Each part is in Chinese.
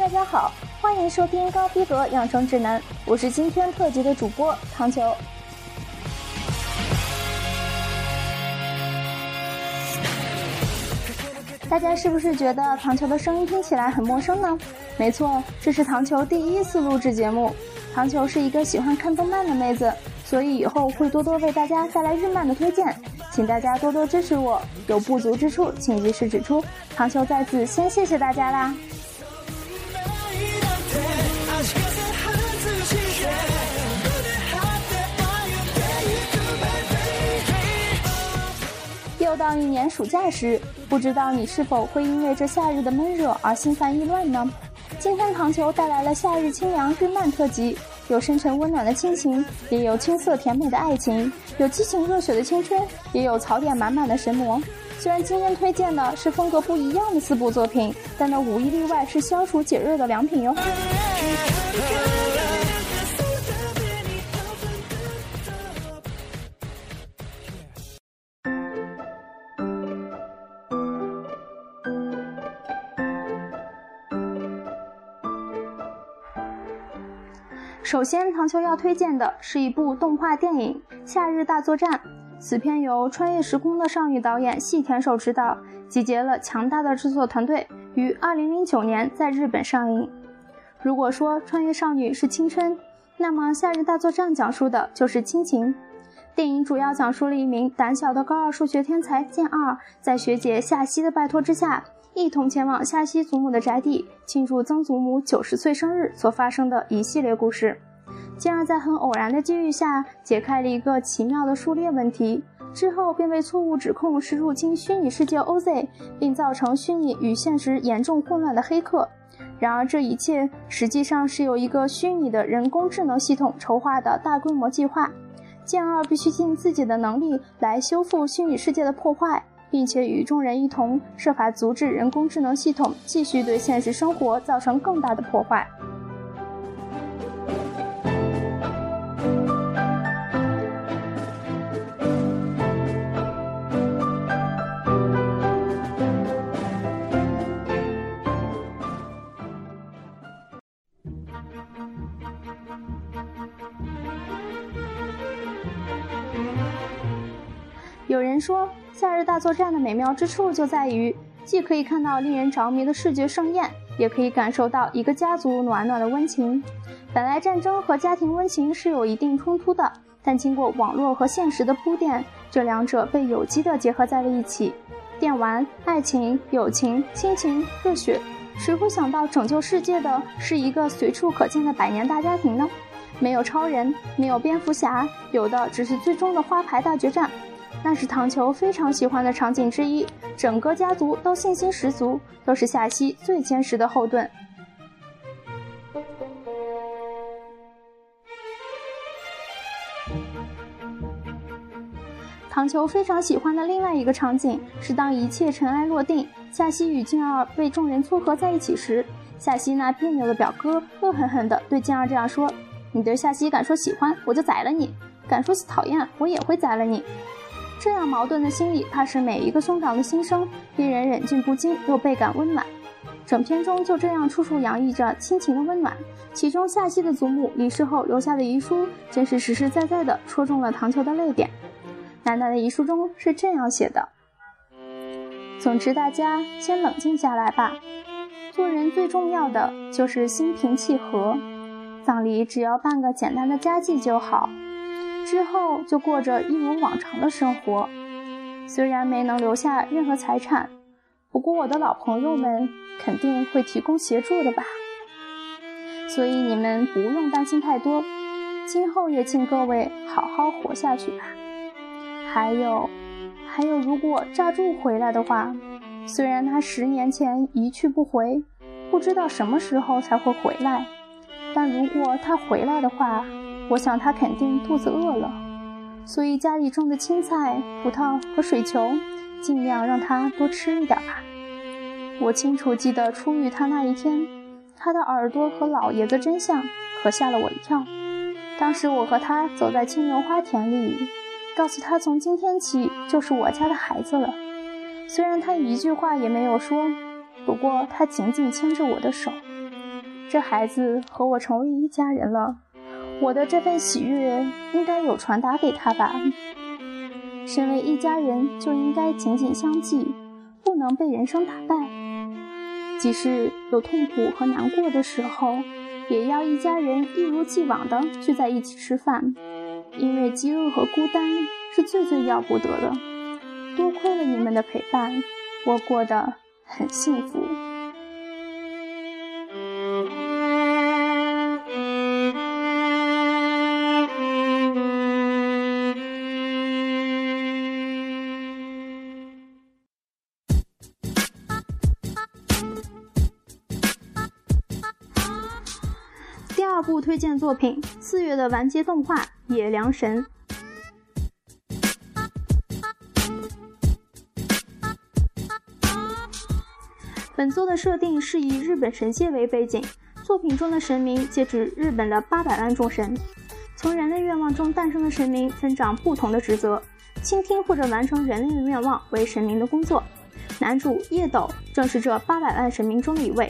大家好，欢迎收听高逼格养生指南，我是今天特辑的主播唐球。大家是不是觉得唐球的声音听起来很陌生呢？没错，这是唐球第一次录制节目。唐球是一个喜欢看动漫的妹子，所以以后会多多为大家带来日漫的推荐，请大家多多支持我。有不足之处，请及时指出。唐球在此先谢谢大家啦。到一年暑假时，不知道你是否会因为这夏日的闷热而心烦意乱呢？今天糖球带来了夏日清凉日漫特辑，有深沉温暖的亲情，也有青涩甜美的爱情，有激情热血的青春，也有槽点满满的神魔。虽然今天推荐的是风格不一样的四部作品，但那无一例外是消暑解热的良品哟。首先，唐秋要推荐的是一部动画电影《夏日大作战》。此片由穿越时空的少女导演细田守执导，集结了强大的制作团队，于2009年在日本上映。如果说穿越少女是青春，那么《夏日大作战》讲述的就是亲情。电影主要讲述了一名胆小的高二数学天才健二，在学姐夏希的拜托之下，一同前往夏希祖母的宅邸庆祝曾祖母九十岁生日所发生的一系列故事。健二在很偶然的机遇下解开了一个奇妙的数列问题，之后便被错误指控是入侵虚拟世界 OZ，并造成虚拟与现实严重混乱的黑客。然而，这一切实际上是由一个虚拟的人工智能系统筹划的大规模计划。健二必须尽自己的能力来修复虚拟世界的破坏，并且与众人一同设法阻止人工智能系统继续对现实生活造成更大的破坏。有人说，《夏日大作战》的美妙之处就在于，既可以看到令人着迷的视觉盛宴，也可以感受到一个家族暖暖的温情。本来战争和家庭温情是有一定冲突的，但经过网络和现实的铺垫，这两者被有机的结合在了一起。电玩、爱情、友情、亲情、热血，谁会想到拯救世界的是一个随处可见的百年大家庭呢？没有超人，没有蝙蝠侠，有的只是最终的花牌大决战。那是唐球非常喜欢的场景之一，整个家族都信心十足，都是夏希最坚实的后盾。唐球非常喜欢的另外一个场景是，当一切尘埃落定，夏希与静儿被众人撮合在一起时，夏希那别扭的表哥恶狠狠地对静儿这样说：“你对夏希敢说喜欢，我就宰了你；敢说讨厌，我也会宰了你。”这样矛盾的心理，怕是每一个兄长的心声，令人忍俊不禁，又倍感温暖。整篇中就这样处处洋溢着亲情的温暖。其中夏曦的祖母离世后留下的遗书，真是实实在在的戳中了唐球的泪点。奶奶的遗书中是这样写的：“总之，大家先冷静下来吧。做人最重要的就是心平气和，葬礼只要办个简单的家祭就好。”之后就过着一如往常的生活，虽然没能留下任何财产，不过我的老朋友们肯定会提供协助的吧。所以你们不用担心太多，今后也请各位好好活下去吧。还有，还有，如果炸柱回来的话，虽然他十年前一去不回，不知道什么时候才会回来，但如果他回来的话。我想他肯定肚子饿了，所以家里种的青菜、葡萄和水球，尽量让他多吃一点吧。我清楚记得初遇他那一天，他的耳朵和老爷子真像，可吓了我一跳。当时我和他走在牵牛花田里，告诉他从今天起就是我家的孩子了。虽然他一句话也没有说，不过他紧紧牵着我的手，这孩子和我成为一家人了，我的这份喜悦应该有传达给他吧。身为一家人，就应该紧紧相系，不能被人生打败。即使有痛苦和难过的时候，也要一家人一如既往的聚在一起吃饭，因为饥饿和孤单是最最要不得的。多亏了你们的陪伴，我过得很幸福。部推荐作品：四月的完结动画《野良神》。本作的设定是以日本神界为背景，作品中的神明皆指日本的八百万众神。从人类愿望中诞生的神明分掌不同的职责，倾听或者完成人类的愿望为神明的工作。男主叶斗正是这八百万神明中的一位。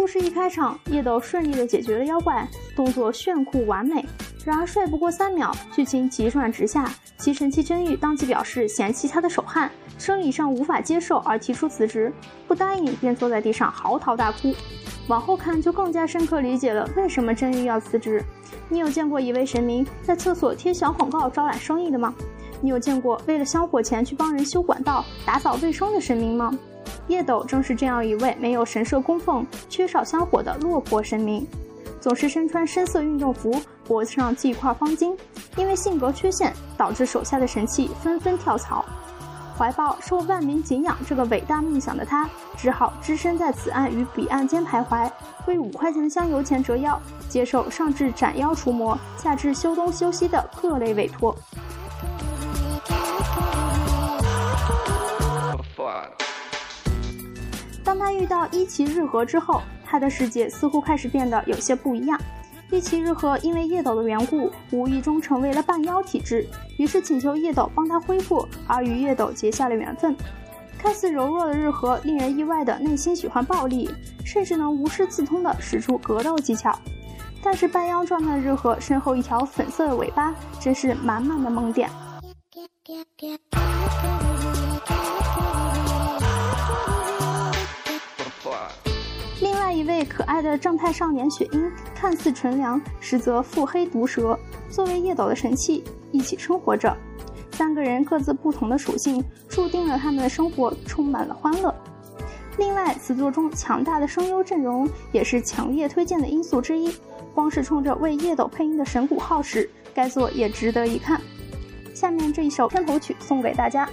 故事一开场，叶斗顺利地解决了妖怪，动作炫酷完美。然而帅不过三秒，剧情急转直下，其神器真玉当即表示嫌弃他的手汗，生理上无法接受而提出辞职，不答应便坐在地上嚎啕大哭。往后看就更加深刻理解了为什么真玉要辞职。你有见过一位神明在厕所贴小广告招揽生意的吗？你有见过为了香火钱去帮人修管道、打扫卫生的神明吗？叶斗正是这样一位没有神社供奉、缺少香火的落魄神明，总是身穿深色运动服，脖子上系一块方巾。因为性格缺陷，导致手下的神器纷纷跳槽。怀抱受万民敬仰这个伟大梦想的他，只好只身在此岸与彼岸间徘徊，为五块钱的香油钱折腰，接受上至斩妖除魔，下至修东修西的各类委托。当他遇到伊崎日和之后，他的世界似乎开始变得有些不一样。伊崎日和因为叶斗的缘故，无意中成为了半妖体质，于是请求叶斗帮他恢复，而与叶斗结下了缘分。看似柔弱的日和，令人意外的内心喜欢暴力，甚至能无师自通的使出格斗技巧。但是半妖状态的日和身后一条粉色的尾巴，真是满满的萌点。外一位可爱的正太少年雪鹰，看似纯良，实则腹黑毒舌。作为叶斗的神器，一起生活着。三个人各自不同的属性，注定了他们的生活充满了欢乐。另外，此作中强大的声优阵容也是强烈推荐的因素之一。光是冲着为叶斗配音的神谷浩史，该作也值得一看。下面这一首片头曲送给大家。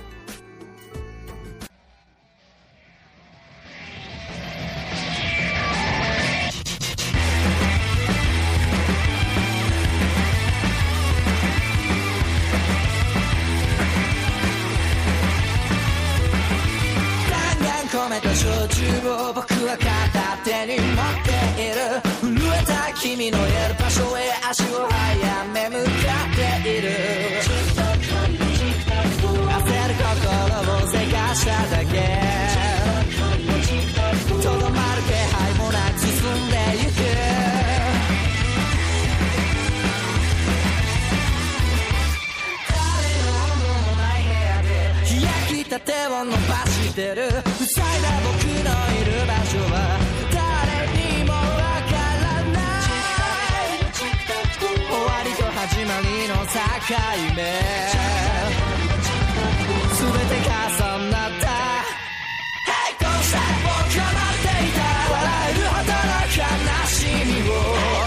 焼きたてを伸ばしてる。塞いだ僕のいる場所は誰にもわからない。終わりと始まりの境目。全て重なった。平行さ僕は待っていた。笑えるほどの悲しみを。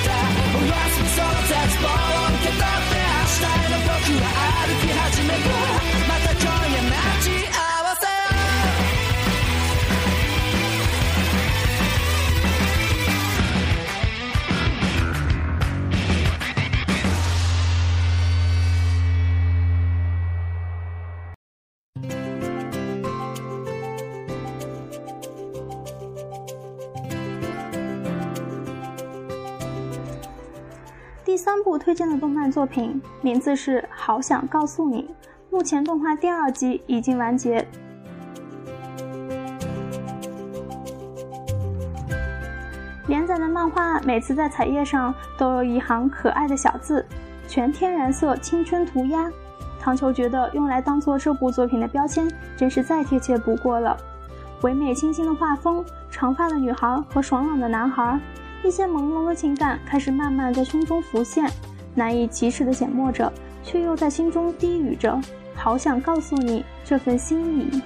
たおやすみその絶 推荐的动漫作品名字是《好想告诉你》，目前动画第二季已经完结。连载的漫画每次在彩页上都有一行可爱的小字，全天然色青春涂鸦。唐球觉得用来当做这部作品的标签，真是再贴切不过了。唯美清新的画风，长发的女孩和爽朗的男孩，一些朦胧的情感开始慢慢在胸中浮现，难以启齿的缄默着，却又在心中低语着：“好想告诉你这份心意。”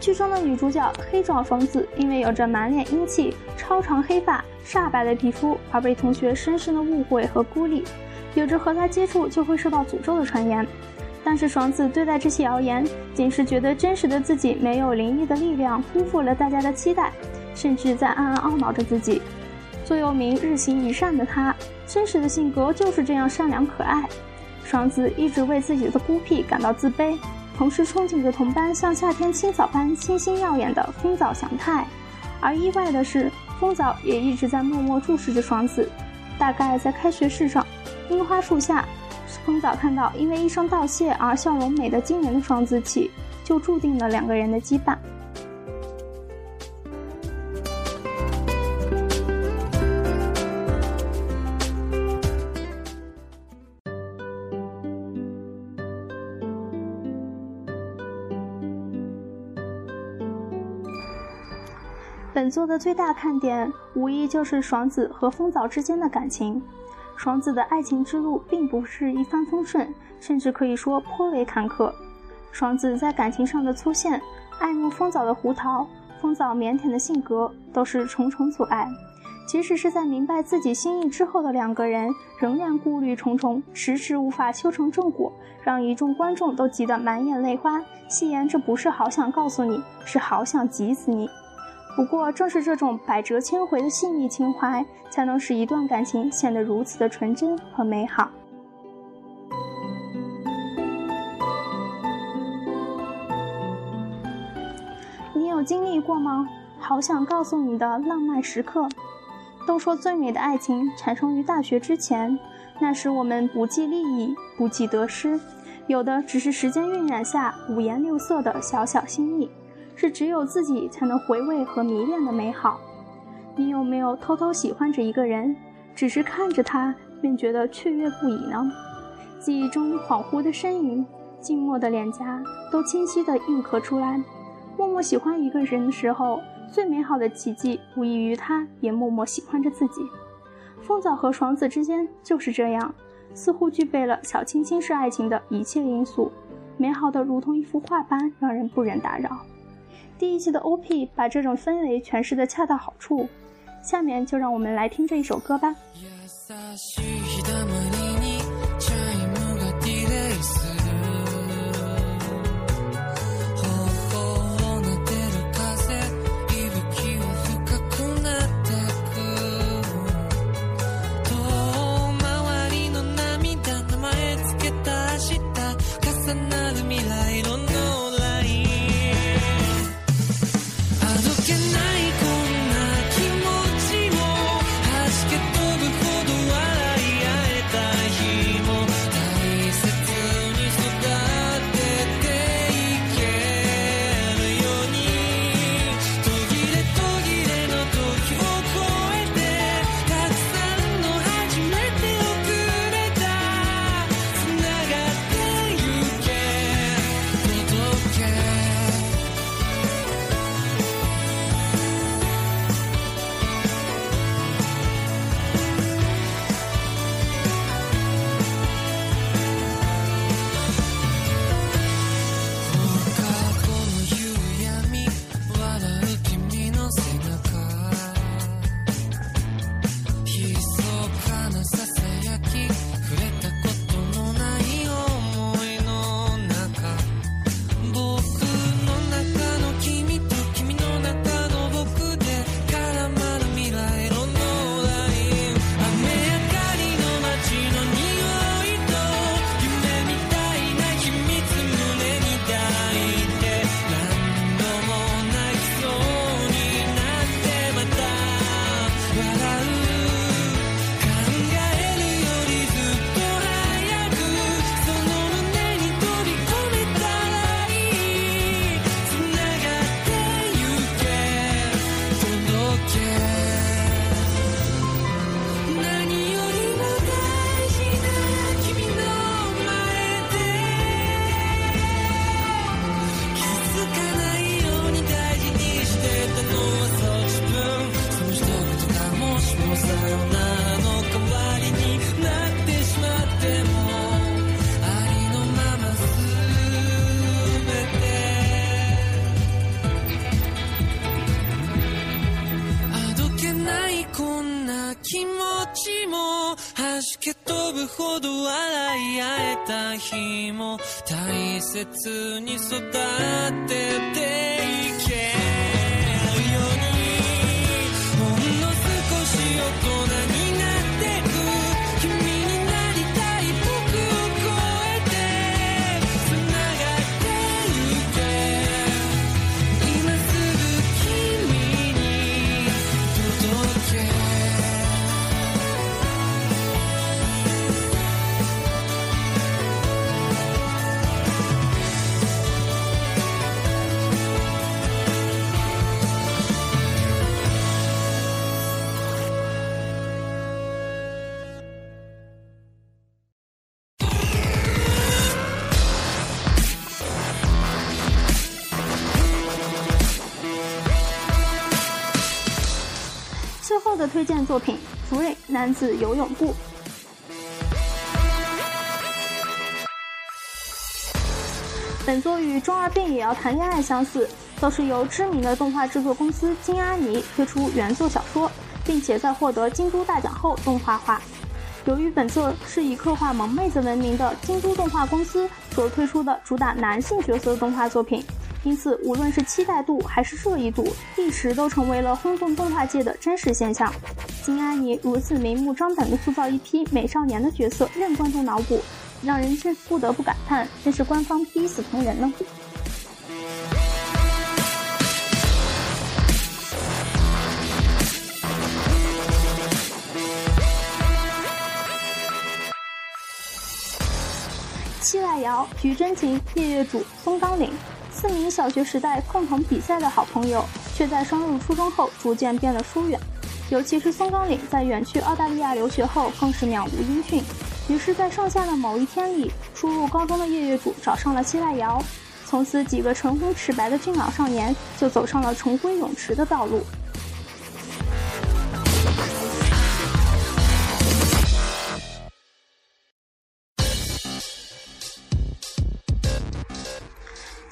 剧中的女主角黑爪爽子，因为有着满脸英气、超长黑发、煞白的皮肤，而被同学深深的误会和孤立，有着和他接触就会受到诅咒的传言。但是爽子对待这些谣言，仅是觉得真实的自己没有灵异的力量，辜负了大家的期待，甚至在暗暗懊恼着自己。座右铭“日行一善”的他，真实的性格就是这样善良可爱。爽子一直为自己的孤僻感到自卑。同时憧憬着同班像夏天清早般清新耀眼的风早祥太，而意外的是，风早也一直在默默注视着爽子。大概在开学式上，樱花树下，风早看到因为一声道谢而笑容美得惊人的双子起，就注定了两个人的羁绊。本作的最大看点，无疑就是爽子和风早之间的感情。爽子的爱情之路并不是一帆风顺，甚至可以说颇为坎坷。爽子在感情上的粗线，爱慕风早的胡桃，风早腼腆的性格，都是重重阻碍。即使是在明白自己心意之后的两个人，仍然顾虑重重，迟迟无法修成正果，让一众观众都急得满眼泪花。戏言这不是好想告诉你，是好想急死你。不过，正是这种百折千回的细腻情怀，才能使一段感情显得如此的纯真和美好。你有经历过吗？好想告诉你的浪漫时刻。都说最美的爱情产生于大学之前，那时我们不计利益，不计得失，有的只是时间晕染下五颜六色的小小心意。是只有自己才能回味和迷恋的美好。你有没有偷偷喜欢着一个人，只是看着他便觉得雀跃不已呢？记忆中恍惚的身影，静默的脸颊，都清晰地映刻出来。默默喜欢一个人的时候，最美好的奇迹无异于他也默默喜欢着自己。风早和爽子之间就是这样，似乎具备了小清新式爱情的一切因素，美好的如同一幅画般，让人不忍打扰。第一季的 OP 把这种氛围诠释的恰到好处，下面就让我们来听这一首歌吧。切に育って最后的推荐作品《福瑞男子游泳部》。本作与《中二病也要谈恋爱》相似，都是由知名的动画制作公司金阿尼推出原作小说，并且在获得京都大奖后动画化。由于本作是以刻画萌妹子闻名的京都动画公司所推出的主打男性角色动画作品，因此无论是期待度还是热议度，一时都成为了轰动动画界的真实现象。金阿尼如此明目张胆地塑造一批美少年的角色，任观众脑补，让人却不得不感叹，真是官方逼死同人呢。七濑遥、菊真琴、夜月主、松冈凛，四名小学时代共同比赛的好朋友，却在升入初中后逐渐变得疏远。尤其是松冈凛在远去澳大利亚留学后，更是渺无音讯。于是，在盛夏的某一天里，初入高中的夜月主找上了七濑遥，从此几个唇红齿白的俊朗少年就走上了重归泳池的道路。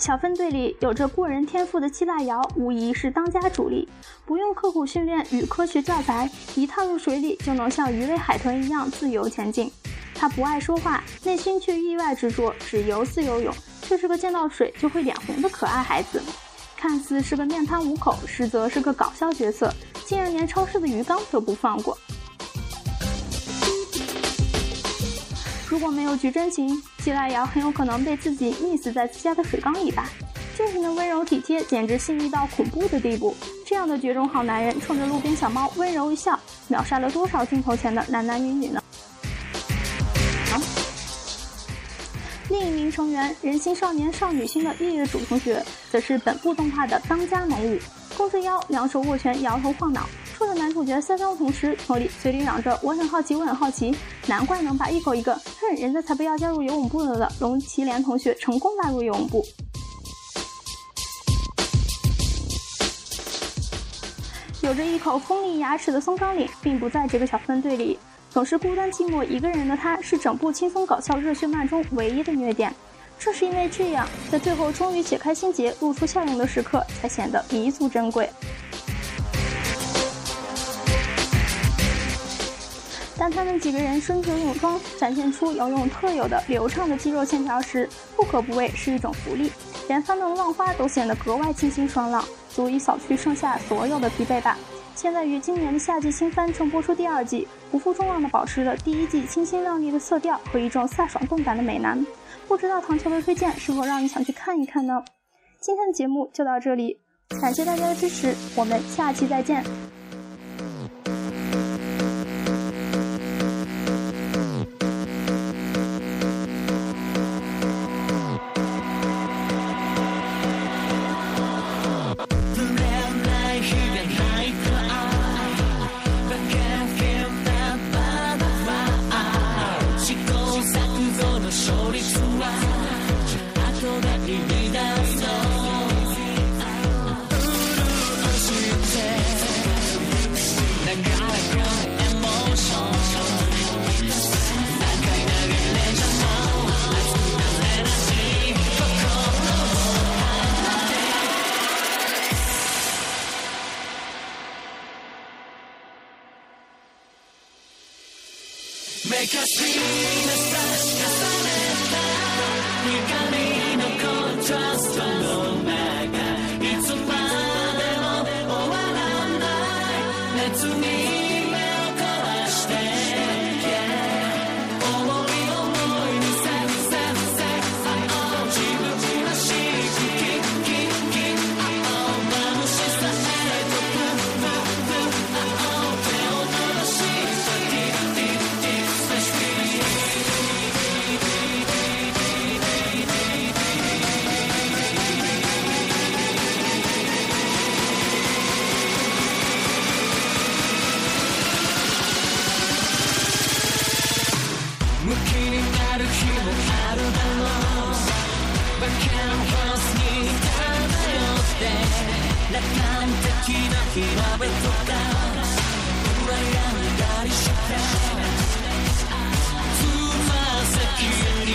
小分队里有着过人天赋的七濑遥，无疑是当家主力。不用刻苦训练与科学教材，一踏入水里就能像鱼类海豚一样自由前进。他不爱说话，内心却意外执着，只游自由泳，却是个见到水就会脸红的可爱孩子。看似是个面瘫无口，实则是个搞笑角色，竟然连超市的鱼缸都不放过。如果没有菊真琴，七濑遥很有可能被自己溺死在自家的水缸里吧。这人的温柔体贴简直细腻到恐怖的地步。这样的绝种好男人，冲着路边小猫温柔一笑，秒杀了多少镜头前的男男女女呢？啊！另一名成员，人心少年少女心的月月主同学，则是本部动画的当家猛武，弓着腰，两手握拳，摇头晃脑。说着男主角三刀同时，嘴里嘴里嚷着“我很好奇，我很好奇”，难怪能把一口一个“哼，人家才不要加入游泳部呢”的龙崎莲同学成功拉入游泳部。有着一口锋利牙齿的松冈凛，并不在这个小分队里，总是孤单寂寞一个人的他，是整部轻松搞笑热血漫中唯一的虐点。正是因为这样，在最后终于解开心结、露出笑容的时刻，才显得弥足珍贵。当他们几个人身着泳装，展现出游泳特有的流畅的肌肉线条时，不可不谓是一种福利。连翻动的浪花都显得格外清新爽朗，足以扫去剩下所有的疲惫吧。现在于今年的夏季新番正播出第二季，不负众望的保持了第一季清新亮丽的色调和一种飒爽动感的美男。不知道唐球的推荐是否让你想去看一看呢？今天的节目就到这里，感谢大家的支持，我们下期再见。火鍋とか羨んだりしてつま先に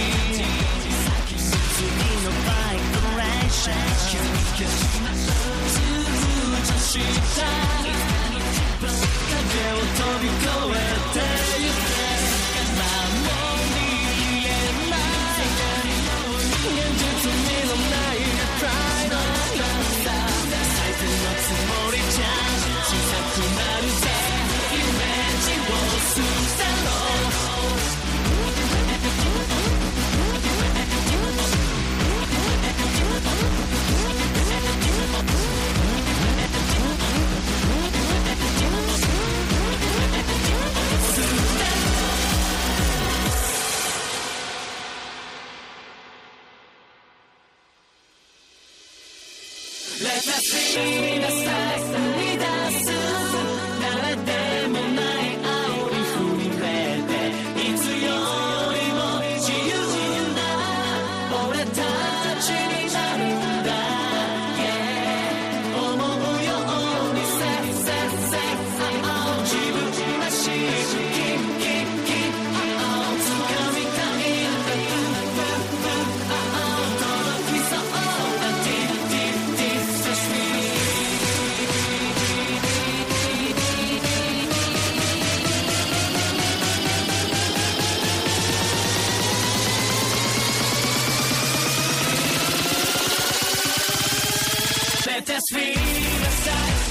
次のバイクの列車通常した壁を飛び越えて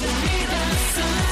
Give me the sun.